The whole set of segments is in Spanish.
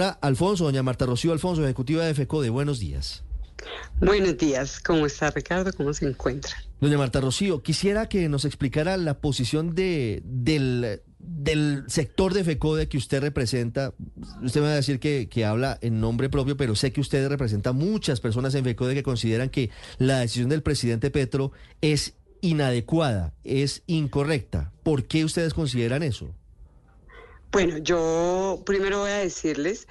Doctora Alfonso, doña Marta Rocío Alfonso, ejecutiva de FECODE, buenos días. Buenos días, ¿cómo está Ricardo? ¿Cómo se encuentra? Doña Marta Rocío, quisiera que nos explicara la posición de, del, del sector de FECODE que usted representa. Usted me va a decir que, que habla en nombre propio, pero sé que usted representa muchas personas en FECODE que consideran que la decisión del presidente Petro es inadecuada, es incorrecta. ¿Por qué ustedes consideran eso? Bueno, yo primero voy a decirles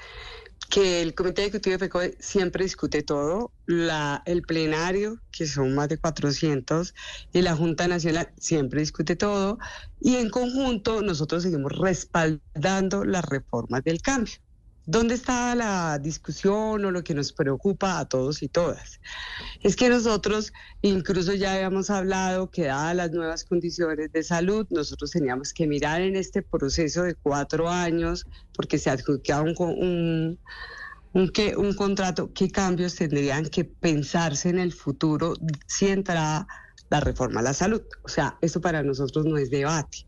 que el Comité Ejecutivo de FECODE siempre discute todo, la, el plenario, que son más de 400, y la Junta Nacional siempre discute todo, y en conjunto nosotros seguimos respaldando las reformas del cambio. ¿Dónde está la discusión o lo que nos preocupa a todos y todas? Es que nosotros incluso ya habíamos hablado que dadas las nuevas condiciones de salud, nosotros teníamos que mirar en este proceso de cuatro años, porque se adjudicaba un, un, un, contrato, qué cambios tendrían que pensarse en el futuro si entraba la reforma a la salud. O sea, eso para nosotros no es debate.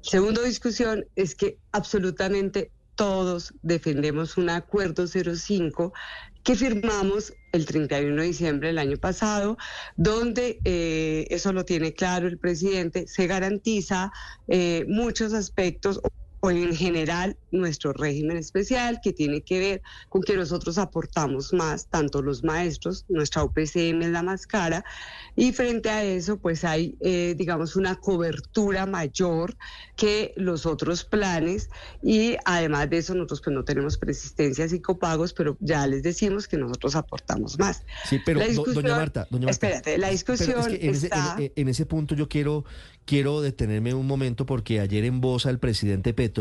Segunda discusión es que absolutamente todos defendemos un acuerdo 05 que firmamos el 31 de diciembre del año pasado, donde eh, eso lo tiene claro el presidente, se garantiza eh, muchos aspectos o en general nuestro régimen especial que tiene que ver con que nosotros aportamos más, tanto los maestros, nuestra UPCM es la más cara, y frente a eso pues hay, eh, digamos, una cobertura mayor que los otros planes y además de eso nosotros pues no tenemos persistencias y copagos, pero ya les decimos que nosotros aportamos más. Sí, pero doña Marta, doña Marta, espérate, la discusión en, está... ese, en, ese punto yo quiero, quiero detenerme un momento porque ayer en voz al presidente Petro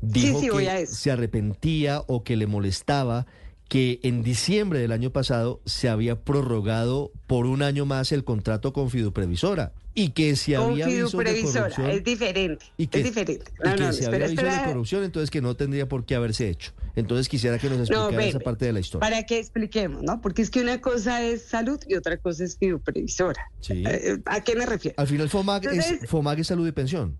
dijo que se arrepentía o que le molestaba que en diciembre del año pasado se había prorrogado por un año más el contrato con Fiduprevisora y que si había avisos de corrupción es diferente, y que, es diferente. No, y que si había avisos de corrupción, entonces que no tendría por qué haberse hecho. Entonces quisiera que nos explicara esa parte de la historia. Para que expliquemos, ¿no? Porque es que una cosa es salud y otra cosa es Fiduprevisora. Sí. Eh, ¿A qué me refiero? Al final FOMAG, es, FOMAG es salud y pensión.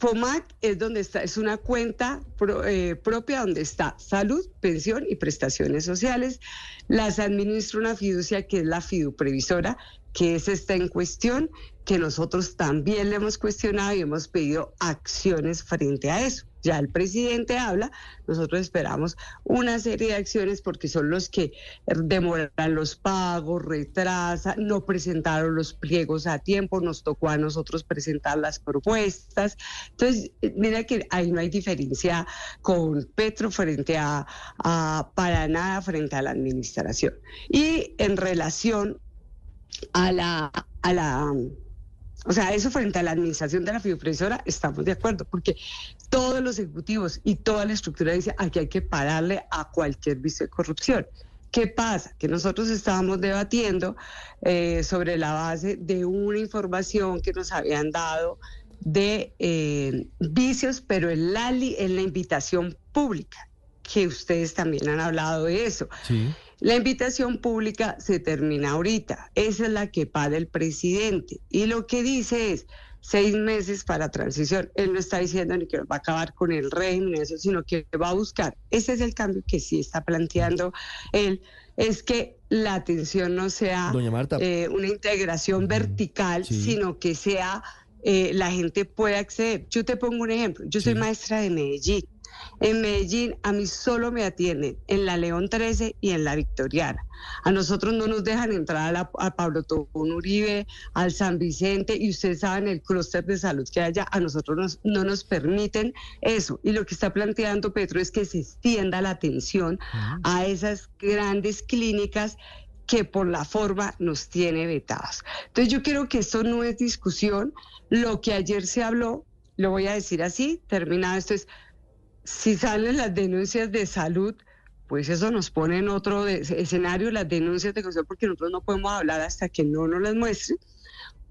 FOMAC es donde está, es una cuenta eh, propia donde está salud, pensión y prestaciones sociales. Las administra una fiducia que es la fiduprevisora, que es esta en cuestión, que nosotros también le hemos cuestionado y hemos pedido acciones frente a eso ya el presidente habla, nosotros esperamos una serie de acciones porque son los que demoran los pagos, retrasan, no presentaron los pliegos a tiempo, nos tocó a nosotros presentar las propuestas. Entonces, mira que ahí no hay diferencia con Petro frente a, a para nada frente a la administración. Y en relación a la, a la o sea, eso frente a la administración de la fiduciaria estamos de acuerdo, porque todos los ejecutivos y toda la estructura dice aquí hay que pararle a cualquier vicio de corrupción. ¿Qué pasa? Que nosotros estábamos debatiendo eh, sobre la base de una información que nos habían dado de eh, vicios, pero en la, en la invitación pública, que ustedes también han hablado de eso. Sí. La invitación pública se termina ahorita. Esa es la que paga el presidente. Y lo que dice es seis meses para transición. Él no está diciendo ni que va a acabar con el régimen, eso, sino que va a buscar. Ese es el cambio que sí está planteando él. Es que la atención no sea eh, una integración vertical, sino que sea eh, la gente pueda acceder. Yo te pongo un ejemplo. Yo soy maestra de Medellín. En Medellín a mí solo me atienden en la León 13 y en la Victoriana. A nosotros no nos dejan entrar a, Pablo Tobón Uribe, al San Vicente y ustedes saben el clúster de salud que haya, a nosotros no nos permiten eso. Y lo que está planteando Petro es que se extienda la atención a esas grandes clínicas que por la forma nos tiene vetadas. Entonces yo creo que esto no es discusión. Lo que ayer se habló, lo voy a decir así, terminado esto es si salen las denuncias de salud, pues eso nos pone en otro escenario las denuncias de corrupción porque nosotros no podemos hablar hasta que no nos las muestren.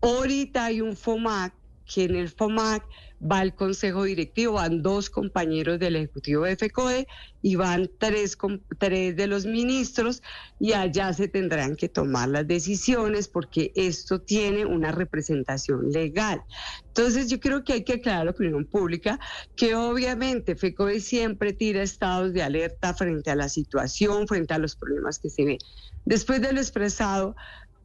Ahorita hay un FOMAC que en el FOMAC va el consejo directivo, van dos compañeros del ejecutivo de FECODE y van tres, tres de los ministros y allá se tendrán que tomar las decisiones porque esto tiene una representación legal. Entonces yo creo que hay que aclarar la opinión pública que obviamente FECODE siempre tira estados de alerta frente a la situación, frente a los problemas que se ven. Después de lo expresado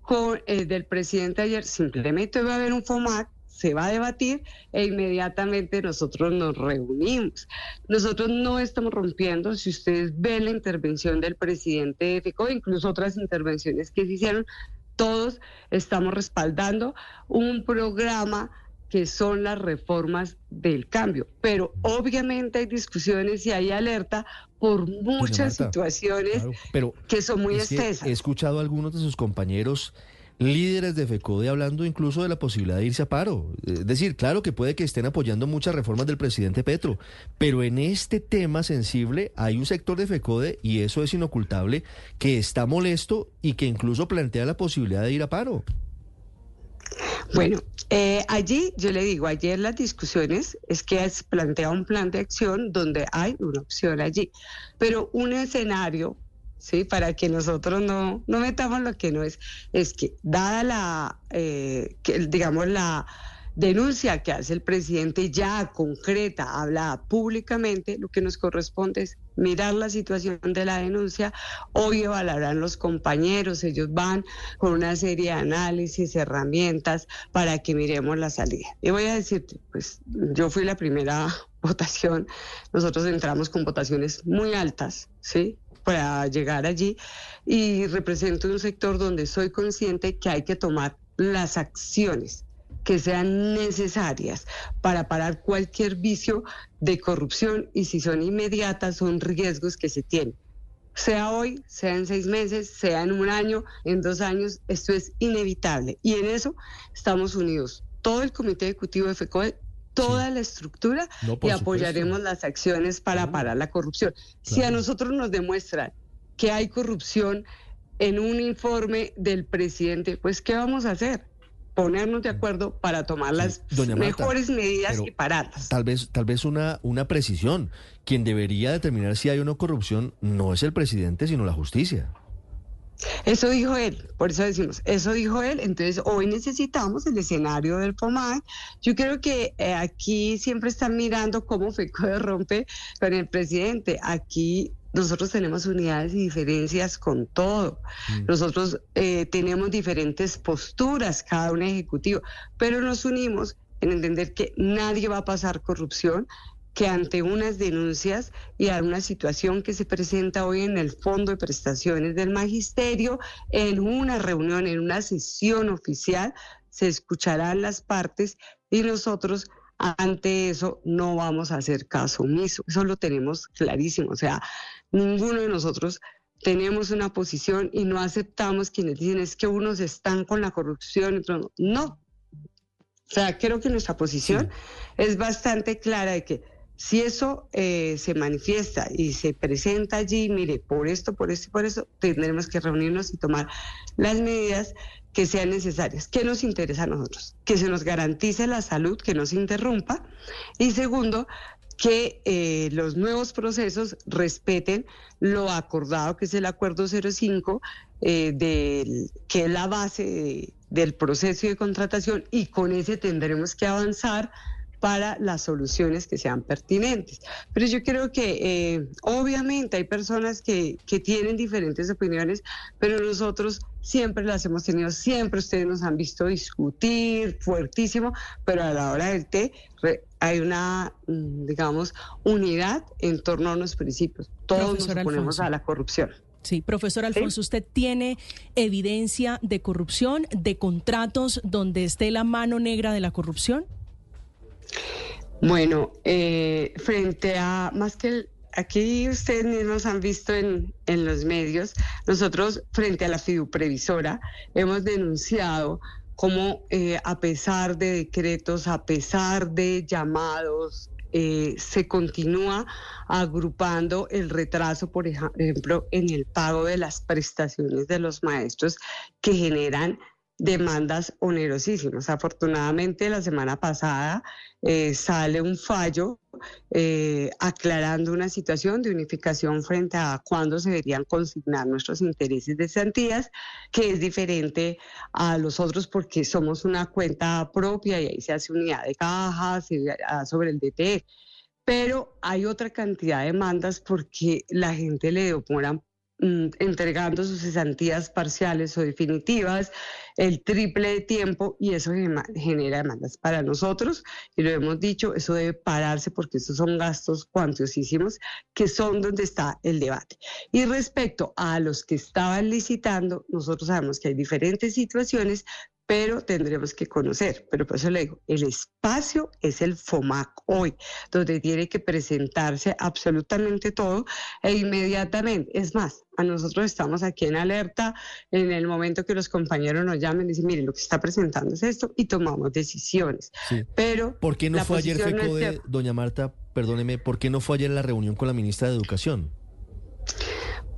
con, eh, del presidente ayer, simplemente va a haber un FOMAC se va a debatir e inmediatamente nosotros nos reunimos. Nosotros no estamos rompiendo, si ustedes ven la intervención del presidente de FECO, incluso otras intervenciones que se hicieron, todos estamos respaldando un programa que son las reformas del cambio. Pero obviamente hay discusiones y hay alerta por muchas situaciones que son muy extensas. He escuchado a algunos de sus compañeros líderes de FECODE hablando incluso de la posibilidad de irse a paro. Es decir, claro que puede que estén apoyando muchas reformas del presidente Petro, pero en este tema sensible hay un sector de FECODE, y eso es inocultable, que está molesto y que incluso plantea la posibilidad de ir a paro. Bueno, eh, allí yo le digo, ayer las discusiones es que es plantea un plan de acción donde hay una opción allí, pero un escenario ¿sí? Para que nosotros no, no metamos lo que no es. Es que, dada la, eh, que, digamos, la denuncia que hace el presidente ya concreta, habla públicamente, lo que nos corresponde es mirar la situación de la denuncia. Hoy evaluarán los compañeros, ellos van con una serie de análisis, herramientas para que miremos la salida. Y voy a decirte, pues yo fui la primera votación, nosotros entramos con votaciones muy altas, ¿sí? Para llegar allí y represento un sector donde soy consciente que hay que tomar las acciones que sean necesarias para parar cualquier vicio de corrupción y si son inmediatas son riesgos que se tienen. Sea hoy, sea en seis meses, sea en un año, en dos años, esto es inevitable y en eso estamos unidos. Todo el Comité Ejecutivo de FECOE toda la estructura y apoyaremos las acciones para parar la corrupción. Si a nosotros nos demuestran que hay corrupción en un informe del presidente, pues ¿qué vamos a hacer? ponernos de acuerdo para tomar las mejores medidas y pararlas. Tal vez, tal vez una, una precisión. Quien debería determinar si hay o no corrupción no es el presidente, sino la justicia. Eso dijo él, por eso decimos, eso dijo él, entonces hoy necesitamos el escenario del FOMAC. Yo creo que eh, aquí siempre están mirando cómo FECODE rompe con el presidente. Aquí nosotros tenemos unidades y diferencias con todo. Mm. Nosotros eh, tenemos diferentes posturas, cada un ejecutivo, pero nos unimos en entender que nadie va a pasar corrupción, que ante unas denuncias y a una situación que se presenta hoy en el Fondo de Prestaciones del Magisterio, en una reunión, en una sesión oficial, se escucharán las partes y nosotros ante eso no vamos a hacer caso omiso. Eso lo tenemos clarísimo. O sea, ninguno de nosotros tenemos una posición y no aceptamos quienes dicen es que unos están con la corrupción y otros no. No. O sea, creo que nuestra posición es bastante clara de que si eso eh, se manifiesta y se presenta allí, mire, por esto, por esto y por eso, tendremos que reunirnos y tomar las medidas que sean necesarias. ¿Qué nos interesa a nosotros? Que se nos garantice la salud, que no se interrumpa. Y segundo, que eh, los nuevos procesos respeten lo acordado, que es el acuerdo 05, eh, del, que es la base del proceso de contratación, y con ese tendremos que avanzar para las soluciones que sean pertinentes. Pero yo creo que eh, obviamente hay personas que, que tienen diferentes opiniones, pero nosotros siempre las hemos tenido, siempre ustedes nos han visto discutir fuertísimo, pero a la hora del té hay una, mm, digamos, unidad en torno a los principios. Todos nos oponemos a la corrupción. Sí, profesor Alfonso, ¿usted tiene evidencia de corrupción, de contratos donde esté la mano negra de la corrupción? Bueno, eh, frente a más que aquí ustedes mismos han visto en, en los medios, nosotros frente a la fiduprevisora hemos denunciado cómo eh, a pesar de decretos, a pesar de llamados, eh, se continúa agrupando el retraso, por ejemplo, en el pago de las prestaciones de los maestros que generan demandas onerosísimas. Afortunadamente, la semana pasada eh, sale un fallo eh, aclarando una situación de unificación frente a cuándo se deberían consignar nuestros intereses de santías, que es diferente a los otros porque somos una cuenta propia y ahí se hace unidad de cajas sobre el DT. Pero hay otra cantidad de demandas porque la gente le demoran entregando sus cesantías parciales o definitivas, el triple de tiempo y eso genera demandas para nosotros y lo hemos dicho, eso debe pararse porque estos son gastos cuantiosísimos que son donde está el debate. Y respecto a los que estaban licitando, nosotros sabemos que hay diferentes situaciones, pero tendremos que conocer. Pero por eso le digo, el espacio es el FOMAC hoy, donde tiene que presentarse absolutamente todo e inmediatamente. Es más, a nosotros estamos aquí en alerta en el momento que los compañeros nos llamen y dicen, mire, lo que está presentando es esto y tomamos decisiones. Pero ¿Por qué no fue ayer FECODE, doña Marta, perdóneme, por qué no fue ayer la reunión con la ministra de Educación?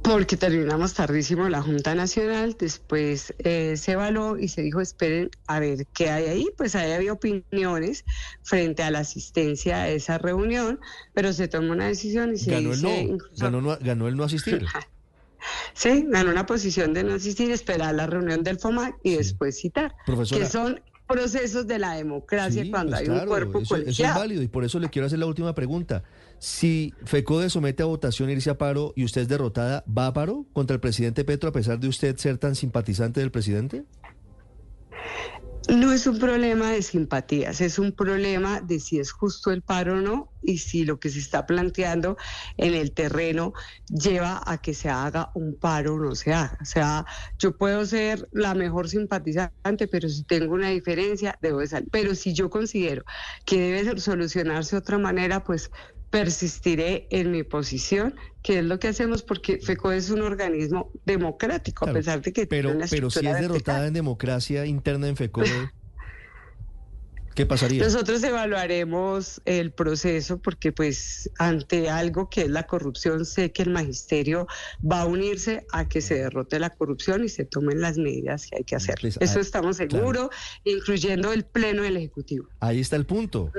Porque terminamos tardísimo la Junta Nacional, después eh, se evaluó y se dijo, esperen a ver qué hay ahí, pues ahí había opiniones frente a la asistencia a esa reunión, pero se tomó una decisión y se ganó el no, ganó, el no asistir. sí, ganó una posición de no asistir, esperar la reunión del FOMAC y después citar, que son procesos de la democracia cuando pues hay un cuerpo eso, Eso es válido y por eso le quiero hacer la última pregunta. Si FECODE somete a votación irse a paro y usted es derrotada, ¿va a paro contra el presidente Petro a pesar de usted ser tan simpatizante del presidente? No es un problema de simpatías, es un problema de si es justo el paro o no y si lo que se está planteando en el terreno lleva a que se haga un paro o no se haga. O sea, yo puedo ser la mejor simpatizante, pero si tengo una diferencia, debo de salir. Pero si yo considero que debe solucionarse de otra manera, pues persistiré en mi posición, que es lo que hacemos porque FECO es un organismo democrático, a pesar de que... Pero, pero si es derrotada en democracia interna en FECO, ¿qué pasaría? Nosotros evaluaremos el proceso porque pues ante algo que es la corrupción, sé que el magisterio va a unirse a que se derrote la corrupción y se tomen las medidas que hay que hacer. Pues, Eso ah, estamos seguros, incluyendo el Pleno del Ejecutivo. Ahí está el punto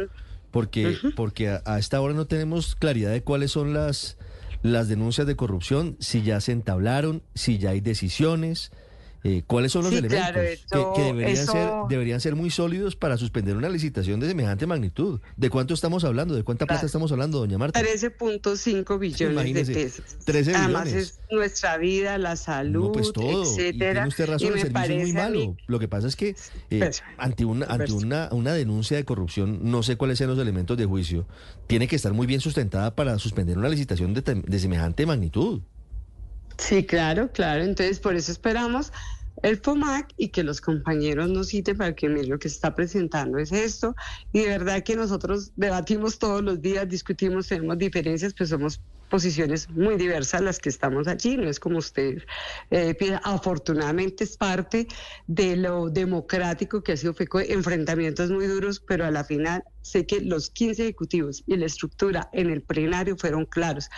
porque, porque a, esta hora no tenemos claridad de cuáles son las, las denuncias de corrupción, si ya se entablaron, si ya hay decisiones. Eh, ¿Cuáles son los elementos que, deberían, ser, deberían ser muy sólidos para suspender una licitación de semejante magnitud? ¿De cuánto estamos hablando? ¿De cuánta plata estamos hablando, doña Marta? 13.5 billones de pesos. 13 Además es nuestra vida, la salud, pues etcétera. Y tiene usted razón, el servicio es muy malo. Lo que pasa es que eh, pues, ante, una, ante una, una denuncia de corrupción, no sé cuáles sean los elementos de juicio, tiene que estar muy bien sustentada para suspender una licitación de, de semejante magnitud. Sí, claro, claro. Entonces, por eso esperamos el FOMAC y que los compañeros nos citen para que lo que está presentando es esto. Y de verdad que nosotros debatimos todos los días, discutimos, tenemos diferencias, pues somos posiciones muy diversas las que estamos allí, no es como usted eh, afortunadamente es parte de lo democrático que ha sido FECO, enfrentamientos muy duros, pero a la final sé que los 15 ejecutivos y la estructura en el plenario fueron claros.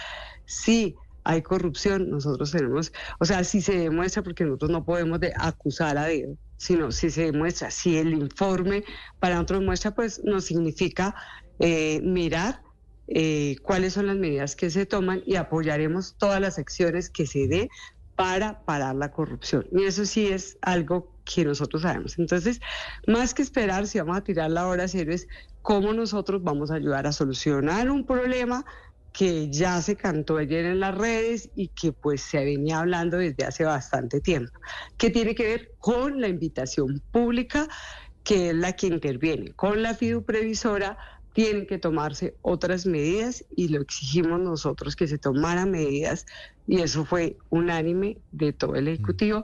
Sí, hay corrupción, nosotros tenemos, o sea, si se demuestra, porque nosotros no podemos de acusar a Dios, sino si se demuestra, si el informe para nosotros muestra, pues nos significa eh, mirar eh, cuáles son las medidas que se toman y apoyaremos todas las acciones que se dé para parar la corrupción. Y eso sí es algo que nosotros sabemos. Entonces, más que esperar si vamos a tirar la hora cero, es cómo nosotros vamos a ayudar a solucionar un problema que ya se cantó ayer en las redes y que pues se venía hablando desde hace bastante tiempo, que tiene que ver con la invitación pública, que es la que interviene, con la FIDU previsora tienen que tomarse otras medidas y lo exigimos nosotros que se tomaran medidas y eso fue unánime de todo el Ejecutivo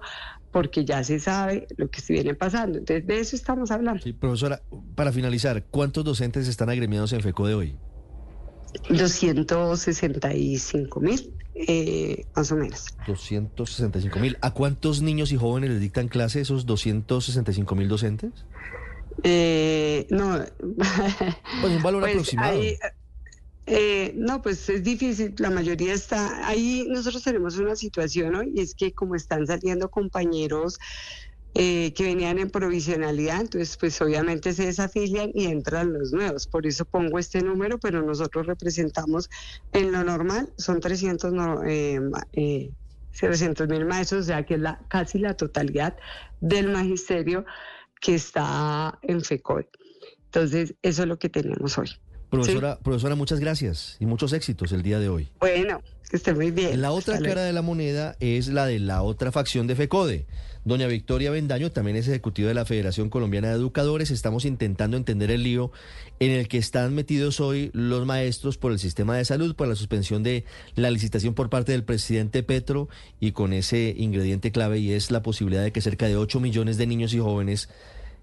porque ya se sabe lo que se viene pasando. Entonces, de eso estamos hablando. Profesora, para finalizar, ¿cuántos docentes están agremiados en FECO de hoy? 265 mil, eh, más o menos. 265 mil. ¿A cuántos niños y jóvenes les dictan clase esos 265 mil docentes? Eh, no. Pues un valor pues aproximado. Eh, no, pues es difícil, la mayoría está ahí. Nosotros tenemos una situación hoy y es que como están saliendo compañeros eh, que venían en provisionalidad, entonces pues obviamente se desafilian y entran los nuevos. Por eso pongo este número, pero nosotros representamos en lo normal, son 300 eh, eh, mil maestros, o sea que es la, casi la totalidad del magisterio que está en FECODE. Entonces, eso es lo que tenemos hoy. Profesora, profesora, muchas gracias y muchos éxitos el día de hoy. Bueno, que esté muy bien. La otra cara de la moneda es la de la otra facción de FECODE. Doña Victoria Bendaño también es ejecutiva de la Federación Colombiana de Educadores. Estamos intentando entender el lío en el que están metidos hoy los maestros por el sistema de salud, por la suspensión de la licitación por parte del presidente Petro y con ese ingrediente clave y es la posibilidad de que cerca de 8 millones de niños y jóvenes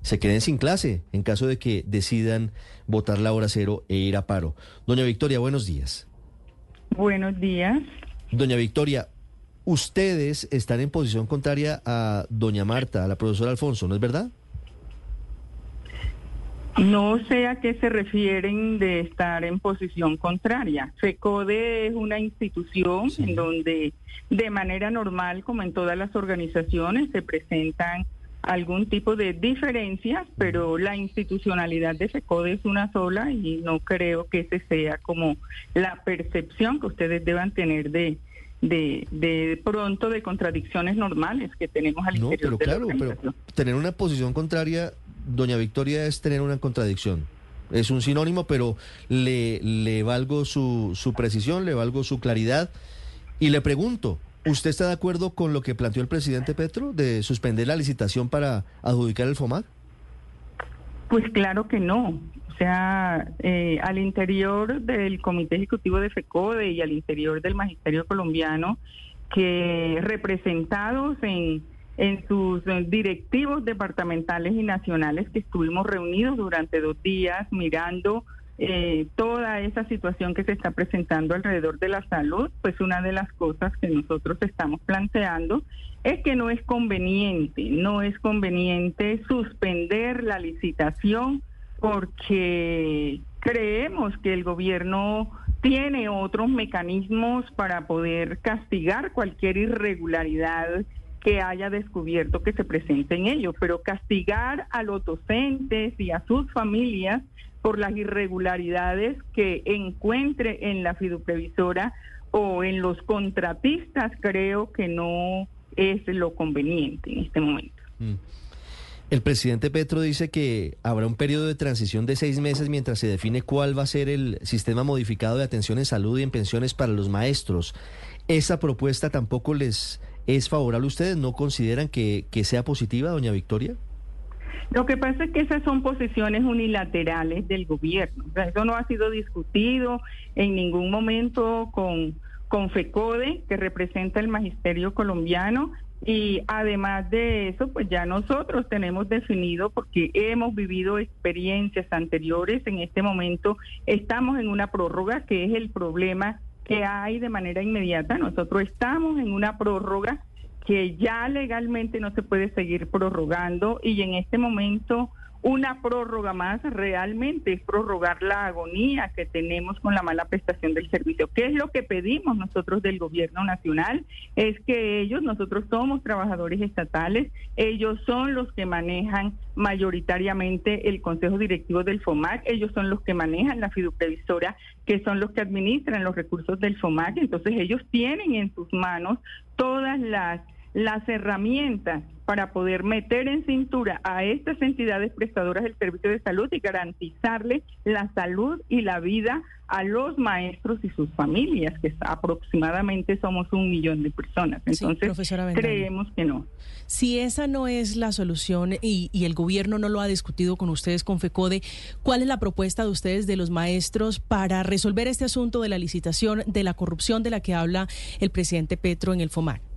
se queden sin clase en caso de que decidan votar la hora cero e ir a paro. Doña Victoria, buenos días. Buenos días. Doña Victoria, ustedes están en posición contraria a doña Marta, a la profesora Alfonso, ¿no es verdad? No sé a qué se refieren de estar en posición contraria. FECODE es una institución en donde de manera normal, como en todas las organizaciones, se presentan algún tipo de diferencias, pero la institucionalidad de FECODE es una sola y no creo que ese sea como la percepción que ustedes deban tener de, de, de pronto de contradicciones normales que tenemos al no, interior pero claro, pero tener una posición contraria, doña Victoria, es tener una contradicción. Es un sinónimo, pero le, le valgo su, su precisión, le valgo su claridad. Y le pregunto, ¿usted está de acuerdo con lo que planteó el presidente Petro de suspender la licitación para adjudicar el FOMAC? Pues claro que no. O sea, eh, al interior del Comité Ejecutivo de FECODE y al interior del Magisterio Colombiano, que representados en, en sus directivos departamentales y nacionales que estuvimos reunidos durante dos días mirando eh, toda esa situación que se está presentando alrededor de la salud, pues una de las cosas que nosotros estamos planteando es que no es conveniente, no es conveniente suspender la licitación porque creemos que el gobierno tiene otros mecanismos para poder castigar cualquier irregularidad que haya descubierto que se presente en ello, pero castigar a los docentes y a sus familias por las irregularidades que encuentre en la fiduprevisora o en los contratistas, creo que no es lo conveniente en este momento. Mm. El presidente Petro dice que habrá un periodo de transición de seis meses mientras se define cuál va a ser el sistema modificado de atención en salud y en pensiones para los maestros. ¿Esa propuesta tampoco les es favorable a ustedes? ¿No consideran que, que sea positiva, doña Victoria? Lo que pasa es que esas son posiciones unilaterales del gobierno. eso no ha sido discutido en ningún momento con, con FECODE, que representa el magisterio colombiano, y además de eso, pues ya nosotros tenemos definido, porque hemos vivido experiencias anteriores, en este momento estamos en una prórroga, que es el problema que hay de manera inmediata. Nosotros estamos en una prórroga que ya legalmente no se puede seguir prorrogando y en este momento una prórroga más realmente es prorrogar la agonía que tenemos con la mala prestación del servicio. ¿Qué es lo que pedimos nosotros del gobierno nacional? Es que ellos, nosotros somos trabajadores estatales, ellos son los que manejan mayoritariamente el Consejo Directivo del FOMAC, ellos son los que manejan la fiduprevisora, que son los que administran los recursos del FOMAC, entonces ellos tienen en sus manos todas las las herramientas para poder meter en cintura a estas entidades prestadoras del servicio de salud y garantizarle la salud y la vida a los maestros y sus familias, que aproximadamente somos un millón de personas. Entonces, creemos que no. Si esa no es la solución y, y, el gobierno no lo ha discutido con ustedes, con FECODE, ¿cuál es la propuesta de ustedes, de los maestros, para resolver este asunto de la licitación, de la corrupción de la que habla el presidente Petro en el FOMAC?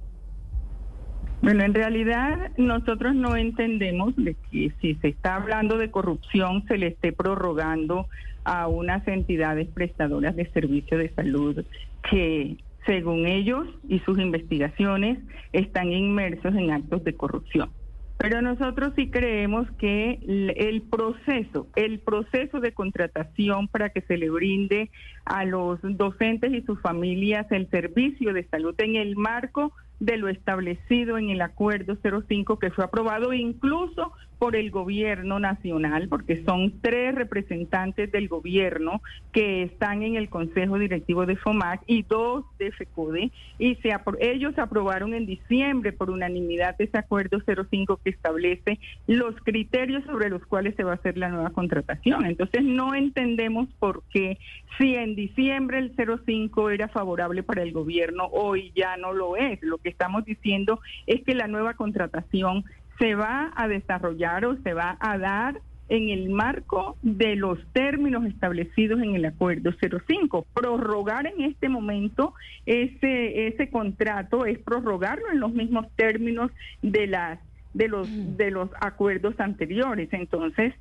Bueno, en realidad nosotros no entendemos de que si se está hablando de corrupción se le esté prorrogando a unas entidades prestadoras de servicio de salud que según ellos y sus investigaciones están inmersos en actos de corrupción. Pero nosotros sí creemos que el proceso, el proceso de contratación para que se le brinde a los docentes y sus familias el servicio de salud en el marco de lo establecido en el acuerdo 05 que fue aprobado incluso por el gobierno nacional, porque son tres representantes del gobierno que están en el Consejo Directivo de FOMAC y dos de FECODE, y se ellos aprobaron en diciembre por unanimidad ese acuerdo 05 que establece los criterios sobre los cuales se va a hacer la nueva contratación. Entonces no entendemos por qué si en diciembre el 05 era favorable para el gobierno, hoy ya no lo es. Que estamos diciendo es que la nueva contratación se va a desarrollar o se va a dar en el marco de los términos establecidos en el acuerdo 05. Prorrogar en este momento ese ese contrato es prorrogarlo en los mismos términos de las de los mm. de los acuerdos anteriores. Entonces,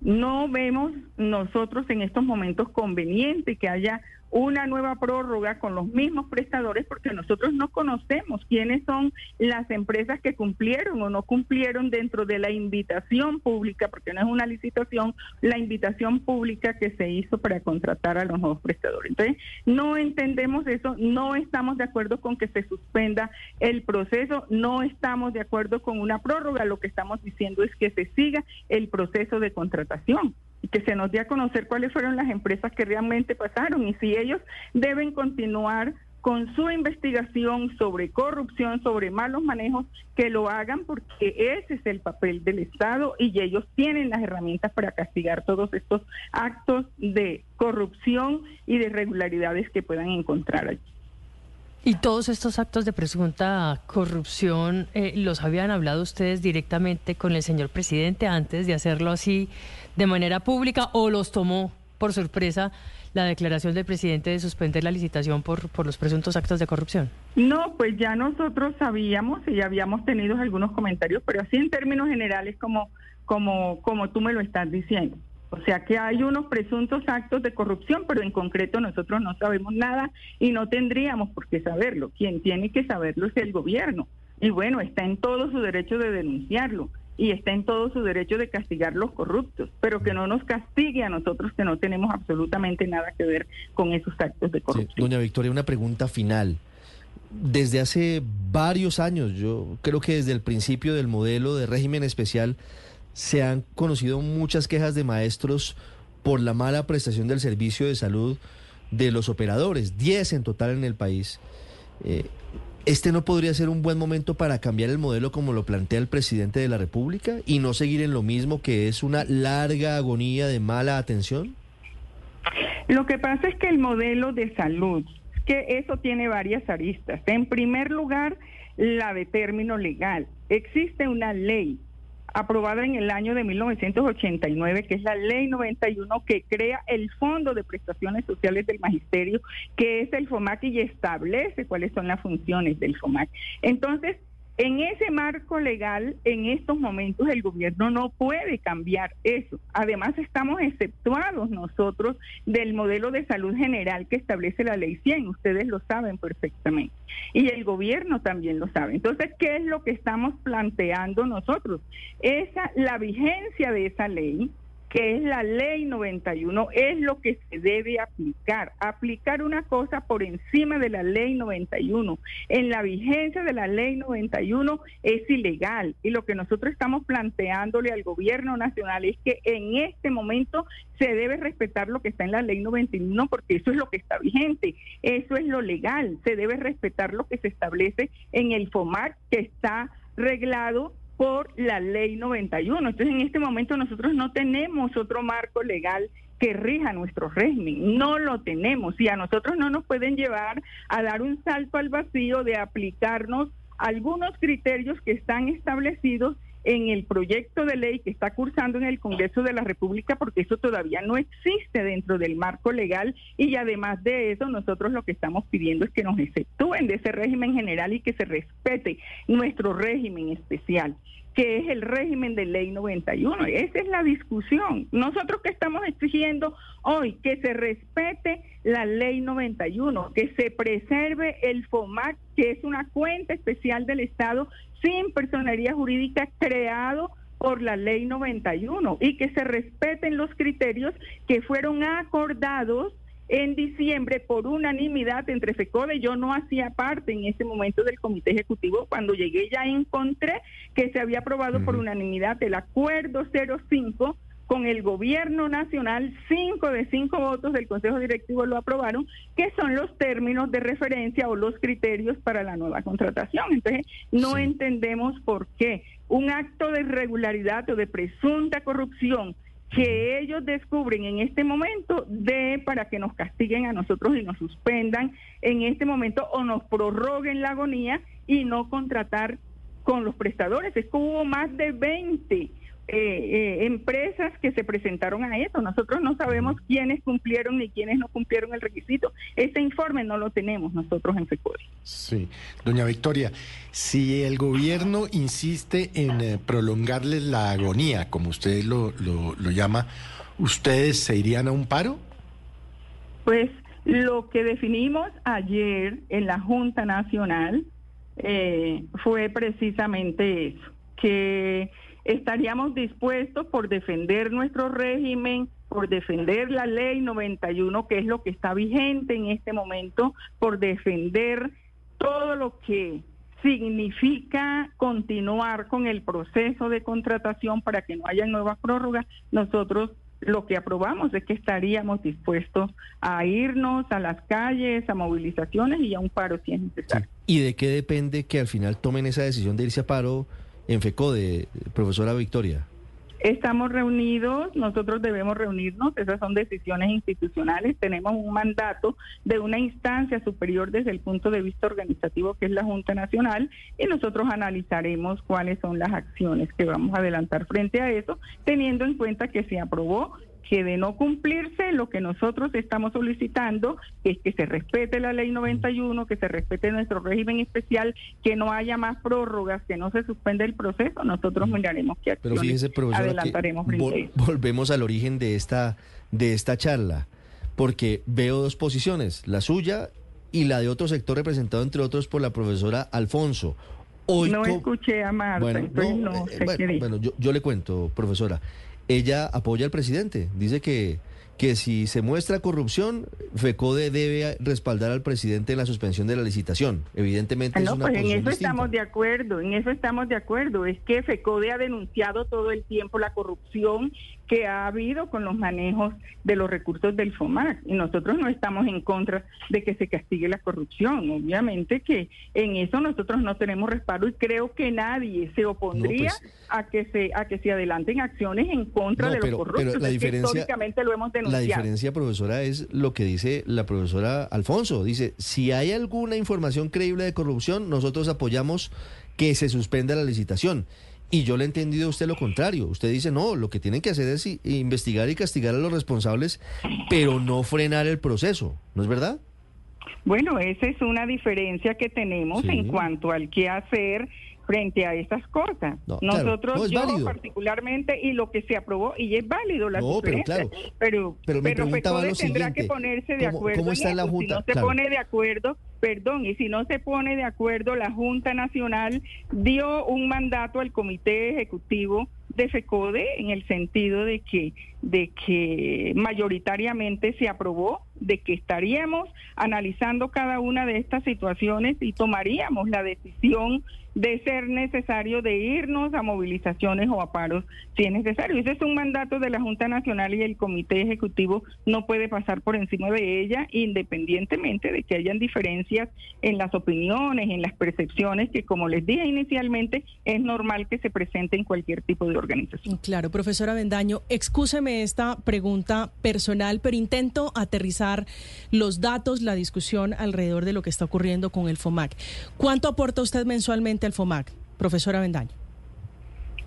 no vemos nosotros en estos momentos conveniente que haya una nueva prórroga con los mismos prestadores porque nosotros no conocemos quiénes son las empresas que cumplieron o no cumplieron dentro de la invitación pública, porque no es una licitación, la invitación pública que se hizo para contratar a los nuevos prestadores. Entonces, no entendemos eso, no estamos de acuerdo con que se suspenda el proceso, no estamos de acuerdo con una prórroga, lo que estamos diciendo es que se siga el proceso de contratación que se nos dé a conocer cuáles fueron las empresas que realmente pasaron y si ellos deben continuar con su investigación sobre corrupción, sobre malos manejos, que lo hagan porque ese es el papel del Estado y ellos tienen las herramientas para castigar todos estos actos de corrupción y de irregularidades que puedan encontrar allí. ¿Y todos estos actos de presunta corrupción eh, los habían hablado ustedes directamente con el señor presidente antes de hacerlo así de manera pública o los tomó por sorpresa la declaración del presidente de suspender la licitación por, por los presuntos actos de corrupción? No, pues ya nosotros sabíamos y habíamos tenido algunos comentarios, pero así en términos generales como, como, como tú me lo estás diciendo. O sea que hay unos presuntos actos de corrupción, pero en concreto nosotros no sabemos nada y no tendríamos por qué saberlo. Quien tiene que saberlo es el gobierno. Y bueno, está en todo su derecho de denunciarlo y está en todo su derecho de castigar los corruptos, pero que no nos castigue a nosotros que no tenemos absolutamente nada que ver con esos actos de corrupción. doña Victoria, una pregunta final. Desde hace varios años, yo creo que desde el principio del modelo de régimen especial, se han conocido muchas quejas de maestros por la mala prestación del servicio de salud de los operadores, 10 en total en el país. Eh, ¿Este no podría ser un buen momento para cambiar el modelo como lo plantea el presidente de la República y no seguir en lo mismo que es una larga agonía de mala atención? Lo que pasa es que el modelo de salud, que eso tiene varias aristas. En primer lugar, la de término legal. Existe una ley aprobada en el año de 1989, que es la ley 91 que crea el Fondo de Prestaciones Sociales del Magisterio, que es el FOMAC y establece cuáles son las funciones del FOMAC. Entonces, en ese marco legal, en estos momentos, el gobierno no puede cambiar eso. Además, estamos exceptuados nosotros del modelo de salud general que establece la ley 100. Ustedes lo saben perfectamente. Y el gobierno también lo sabe. Entonces, ¿qué es lo que estamos planteando nosotros? Esa, la vigencia de esa ley que es la ley 91, es lo que se debe aplicar. Aplicar una cosa por encima de la ley 91 en la vigencia de la ley 91 es ilegal. Y lo que nosotros estamos planteándole al gobierno nacional es que en este momento se debe respetar lo que está en la ley 91 porque eso es lo que está vigente, eso es lo legal, se debe respetar lo que se establece en el FOMAC que está reglado por la ley 91. Entonces, en este momento nosotros no tenemos otro marco legal que rija nuestro régimen. No lo tenemos y a nosotros no nos pueden llevar a dar un salto al vacío de aplicarnos algunos criterios que están establecidos en el proyecto de ley que está cursando en el Congreso de la República, porque eso todavía no existe dentro del marco legal y además de eso nosotros lo que estamos pidiendo es que nos exceptúen de ese régimen general y que se respete nuestro régimen especial que es el régimen de ley 91. Esa es la discusión. Nosotros que estamos exigiendo hoy que se respete la ley 91, que se preserve el FOMAC, que es una cuenta especial del Estado sin personería jurídica creado por la ley 91 y que se respeten los criterios que fueron acordados en diciembre por unanimidad entre FECODE. Yo no hacía parte en ese momento del comité ejecutivo. Cuando llegué ya encontré que se había aprobado por unanimidad el acuerdo 05 con el gobierno nacional, cinco de cinco votos del Consejo Directivo lo aprobaron, que son los términos de referencia o los criterios para la nueva contratación. Entonces, no entendemos por qué un acto de irregularidad o de presunta corrupción que ellos descubren en este momento de para que nos castiguen a nosotros y nos suspendan en este momento o nos prorroguen la agonía y no contratar con los prestadores. Es que hubo más de 20 eh, eh, empresas que se presentaron a eso. Nosotros no sabemos quiénes cumplieron ni quiénes no cumplieron el requisito. Ese informe no lo tenemos nosotros en FECODE. Sí, doña Victoria, si el gobierno insiste en eh, prolongarles la agonía, como usted lo, lo, lo llama, ¿ustedes se irían a un paro? Pues lo que definimos ayer en la Junta Nacional eh, fue precisamente eso, que estaríamos dispuestos por defender nuestro régimen, por defender la ley 91, que es lo que está vigente en este momento, por defender todo lo que significa continuar con el proceso de contratación para que no haya nuevas prórrogas, nosotros lo que aprobamos es que estaríamos dispuestos a irnos a las calles, a movilizaciones y a un paro si es necesario. ¿Y de qué depende que al final tomen esa decisión de irse a paro? En FECODE, profesora Victoria? Estamos reunidos, nosotros debemos reunirnos, esas son decisiones institucionales, tenemos un mandato de una instancia superior desde el punto de vista organizativo que es la Junta Nacional y nosotros analizaremos cuáles son las acciones que vamos a adelantar frente a eso, teniendo en cuenta que se aprobó que de no cumplirse lo que nosotros estamos solicitando es que se respete la ley 91, que se respete nuestro régimen especial, que no haya más prórrogas, que no se suspenda el proceso, nosotros miraremos qué acciones Pero fíjese, adelantaremos. volvemos al origen de esta, de esta charla, porque veo dos posiciones, la suya y la de otro sector representado entre otros por la profesora Alfonso. Hoy no escuché a Marta, bueno, no, eh, bueno, yo, yo le cuento, profesora ella apoya al presidente. Dice que, que si se muestra corrupción, FECODE debe respaldar al presidente en la suspensión de la licitación. Evidentemente, no, es una pues en eso estamos de acuerdo, en eso estamos de acuerdo. Es que FECODE ha denunciado todo el tiempo la corrupción que ha habido con los manejos de los recursos del FOMAC. Y nosotros no estamos en contra de que se castigue la corrupción. Obviamente que en eso nosotros no tenemos respaldo y creo que nadie se opondría pues, a que se a que se adelanten acciones en contra de los corruptos. Pero la diferencia, históricamente lo hemos denunciado. La diferencia, profesora, es lo que dice la profesora Alfonso. Dice, si hay alguna información creíble de corrupción, nosotros apoyamos que se suspenda la licitación. Y yo le he entendido a usted lo contrario. Usted dice, no, lo que tienen que hacer es investigar y castigar a los responsables, pero no frenar el proceso. ¿No es verdad? Bueno, esa es una diferencia que tenemos en cuanto al qué hacer frente a estas cosas. Nosotros, yo particularmente, y lo que se aprobó, y es válido la no, pero, claro, pero, pero, tendrá que ponerse de acuerdo. ¿cómo está la Junta? Si no se pone de acuerdo, perdón, y si no se pone de acuerdo, la Junta Nacional dio un mandato al Comité Ejecutivo de FECODE en el sentido de que, de que mayoritariamente se aprobó, de que estaríamos analizando cada una de estas situaciones y tomaríamos la decisión de ser necesario de irnos a movilizaciones o a paros si es necesario. Ese es un mandato de la Junta Nacional y el Comité Ejecutivo no puede pasar por encima de ella, independientemente de que hayan diferencias en las opiniones, en las percepciones, que como les dije inicialmente, es normal que se presente en cualquier tipo de organización. Claro, profesora Bendaño, excúseme esta pregunta personal, pero intento aterrizar los datos, la discusión alrededor de lo que está ocurriendo con el FOMAC. ¿Cuánto aporta usted mensualmente al FOMAC, profesora Bendaño?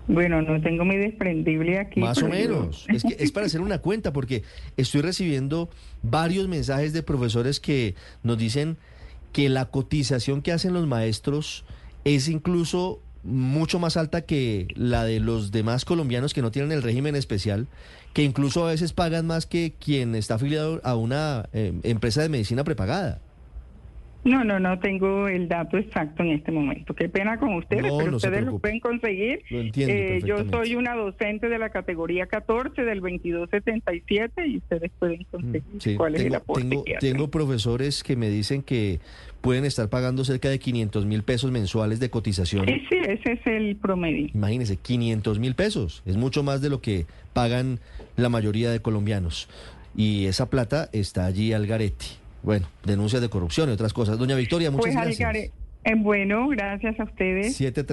Bueno, no tengo mi desprendible aquí. Más o menos. Es que es para hacer una cuenta, porque estoy recibiendo varios mensajes de profesores que nos dicen que la cotización que hacen los maestros es incluso mucho más alta que la de los demás colombianos que no tienen el régimen especial, que incluso a veces pagan más que quien está afiliado a una eh, empresa de medicina prepagada. No, no, no tengo el dato exacto en este momento. Qué pena con ustedes, No, pero no ustedes lo pueden conseguir. Lo entiendo Eh, yo soy una docente de la categoría 14 del 2277 y ustedes pueden conseguir Mm, Sí, cuál es el tengo, aporte tengo, que tengo profesores que me dicen que pueden estar pagando cerca de 500 mil pesos mensuales de cotización. Sí, sí, ese es el promedio. Imagínense, 500 mil pesos. Es mucho más de lo que pagan la mayoría de colombianos. Y esa plata está allí al garete. Bueno, denuncias de corrupción y otras cosas. Doña Victoria, muchas Pues, gracias. Algare- eh, bueno, gracias a ustedes. Siete